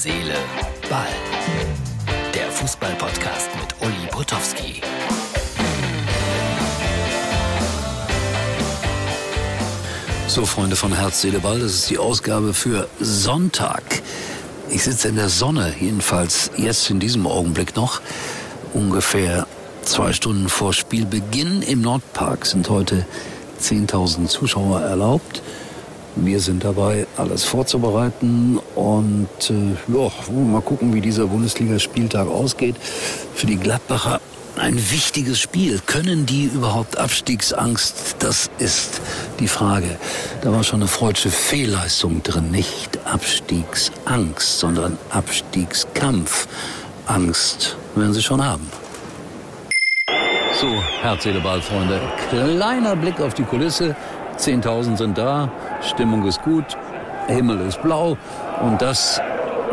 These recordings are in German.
Seele, Ball. Der Fußball-Podcast mit Uli Potowski. So, Freunde von Herz, Seele, Ball, das ist die Ausgabe für Sonntag. Ich sitze in der Sonne, jedenfalls jetzt in diesem Augenblick noch. Ungefähr zwei Stunden vor Spielbeginn im Nordpark sind heute 10.000 Zuschauer erlaubt. Wir sind dabei, alles vorzubereiten und äh, ja, mal gucken, wie dieser Bundesligaspieltag ausgeht. Für die Gladbacher ein wichtiges Spiel. Können die überhaupt Abstiegsangst? Das ist die Frage. Da war schon eine freudsche Fehlleistung drin. Nicht Abstiegsangst, sondern Abstiegskampf. Angst werden sie schon haben. So, Herz, Seele. Kleiner Blick auf die Kulisse. 10.000 sind da, Stimmung ist gut, Himmel ist blau und das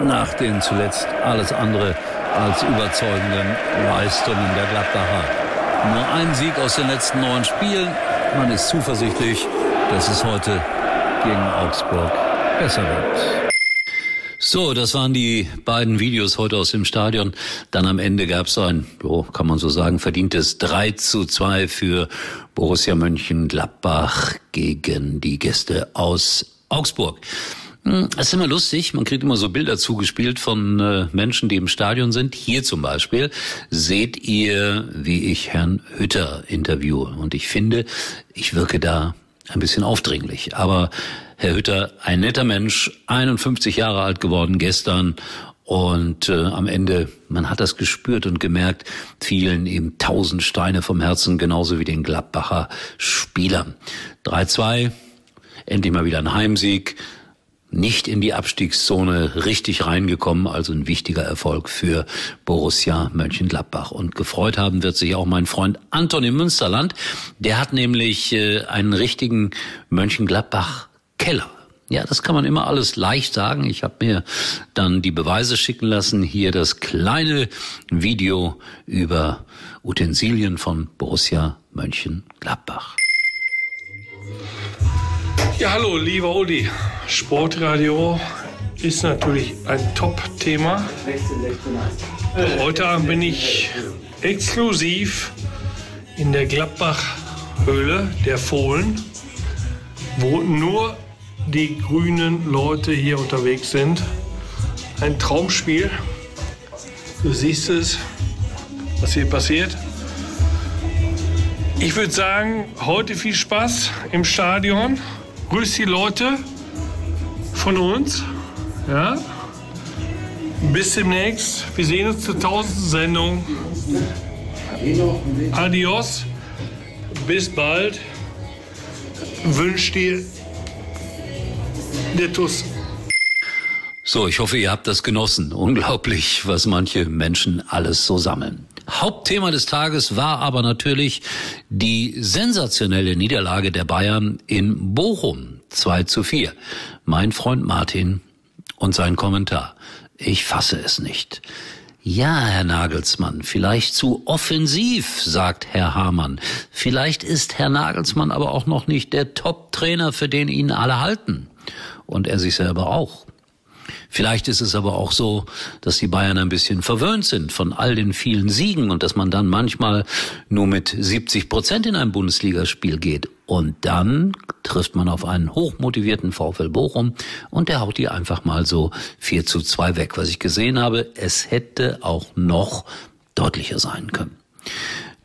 nach den zuletzt alles andere als überzeugenden Leistungen der Gladbacher. Nur ein Sieg aus den letzten neun Spielen. Man ist zuversichtlich, dass es heute gegen Augsburg besser wird. So, das waren die beiden Videos heute aus dem Stadion. Dann am Ende gab es ein, oh, kann man so sagen, verdientes 3 zu 2 für Borussia Mönchengladbach gegen die Gäste aus Augsburg. Hm, es ist immer lustig, man kriegt immer so Bilder zugespielt von äh, Menschen, die im Stadion sind. Hier zum Beispiel seht ihr, wie ich Herrn Hütter interviewe. Und ich finde, ich wirke da ein bisschen aufdringlich. Aber Herr Hütter, ein netter Mensch, 51 Jahre alt geworden gestern und äh, am Ende, man hat das gespürt und gemerkt, fielen ihm tausend Steine vom Herzen, genauso wie den Gladbacher Spielern. 3-2, endlich mal wieder ein Heimsieg, nicht in die Abstiegszone richtig reingekommen, also ein wichtiger Erfolg für Borussia Mönchengladbach. Und gefreut haben wird sich auch mein Freund Anton im Münsterland. Der hat nämlich äh, einen richtigen Mönchengladbach Keller. Ja, das kann man immer alles leicht sagen. Ich habe mir dann die Beweise schicken lassen. Hier das kleine Video über Utensilien von Borussia Mönchengladbach. Ja, hallo, lieber Uli. Sportradio ist natürlich ein Top-Thema. Heute Abend bin ich exklusiv in der Gladbach-Höhle der Fohlen, wo nur die grünen Leute hier unterwegs sind. Ein Traumspiel. Du siehst es, was hier passiert. Ich würde sagen, heute viel Spaß im Stadion. Grüß die Leute von uns. Ja. Bis demnächst. Wir sehen uns zur tausendsten Sendung. Adios. Bis bald. Wünsch dir der TUS. So, ich hoffe, ihr habt das genossen. Unglaublich, was manche Menschen alles so sammeln. Hauptthema des Tages war aber natürlich die sensationelle Niederlage der Bayern in Bochum 2 zu 4. Mein Freund Martin und sein Kommentar. Ich fasse es nicht. Ja, Herr Nagelsmann, vielleicht zu offensiv, sagt Herr Hamann. Vielleicht ist Herr Nagelsmann aber auch noch nicht der Top-Trainer, für den ihn alle halten und er sich selber auch. Vielleicht ist es aber auch so, dass die Bayern ein bisschen verwöhnt sind von all den vielen Siegen und dass man dann manchmal nur mit 70 Prozent in ein Bundesligaspiel geht. Und dann trifft man auf einen hochmotivierten VfL Bochum und der haut die einfach mal so 4 zu 2 weg. Was ich gesehen habe, es hätte auch noch deutlicher sein können.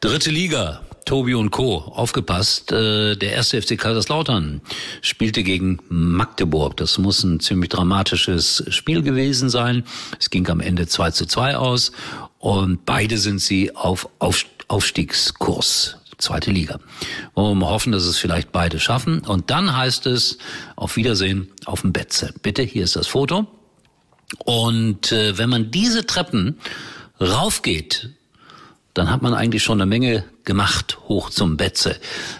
Dritte Liga, Tobi und Co. Aufgepasst. Äh, der erste FC Kaiserslautern spielte gegen Magdeburg. Das muss ein ziemlich dramatisches Spiel gewesen sein. Es ging am Ende 2 zu 2 aus und beide sind sie auf Aufstiegskurs. Zweite Liga. Wollen wir mal hoffen, dass es vielleicht beide schaffen. Und dann heißt es auf Wiedersehen auf dem Betze. Bitte, hier ist das Foto. Und äh, wenn man diese Treppen raufgeht, dann hat man eigentlich schon eine Menge gemacht hoch zum Betze.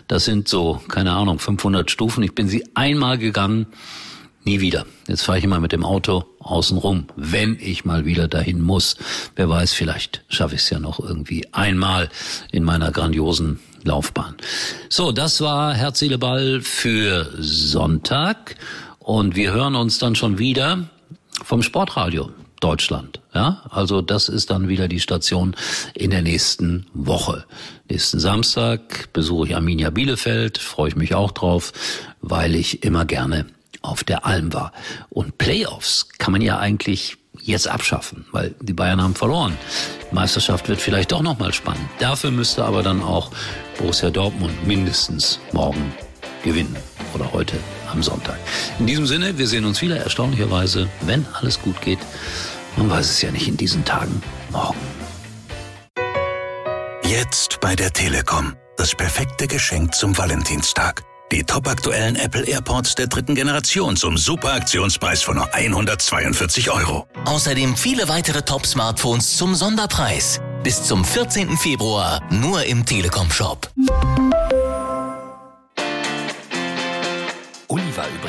Das sind so, keine Ahnung, 500 Stufen. Ich bin sie einmal gegangen, nie wieder. Jetzt fahre ich immer mit dem Auto außen rum, wenn ich mal wieder dahin muss. Wer weiß, vielleicht schaffe ich es ja noch irgendwie einmal in meiner grandiosen Laufbahn. So, das war Herz, für Sonntag. Und wir hören uns dann schon wieder vom Sportradio. Deutschland. Ja, also das ist dann wieder die Station in der nächsten Woche. Nächsten Samstag besuche ich Arminia Bielefeld, freue ich mich auch drauf, weil ich immer gerne auf der Alm war. Und Playoffs kann man ja eigentlich jetzt abschaffen, weil die Bayern haben verloren. Die Meisterschaft wird vielleicht doch nochmal spannend. Dafür müsste aber dann auch Borussia Dortmund mindestens morgen gewinnen oder heute am Sonntag. In diesem Sinne, wir sehen uns wieder erstaunlicherweise, wenn alles gut geht. Man weiß es ja nicht in diesen Tagen. Morgen. Jetzt bei der Telekom. Das perfekte Geschenk zum Valentinstag. Die topaktuellen Apple AirPods der dritten Generation zum super Aktionspreis von nur 142 Euro. Außerdem viele weitere Top-Smartphones zum Sonderpreis. Bis zum 14. Februar nur im Telekom-Shop.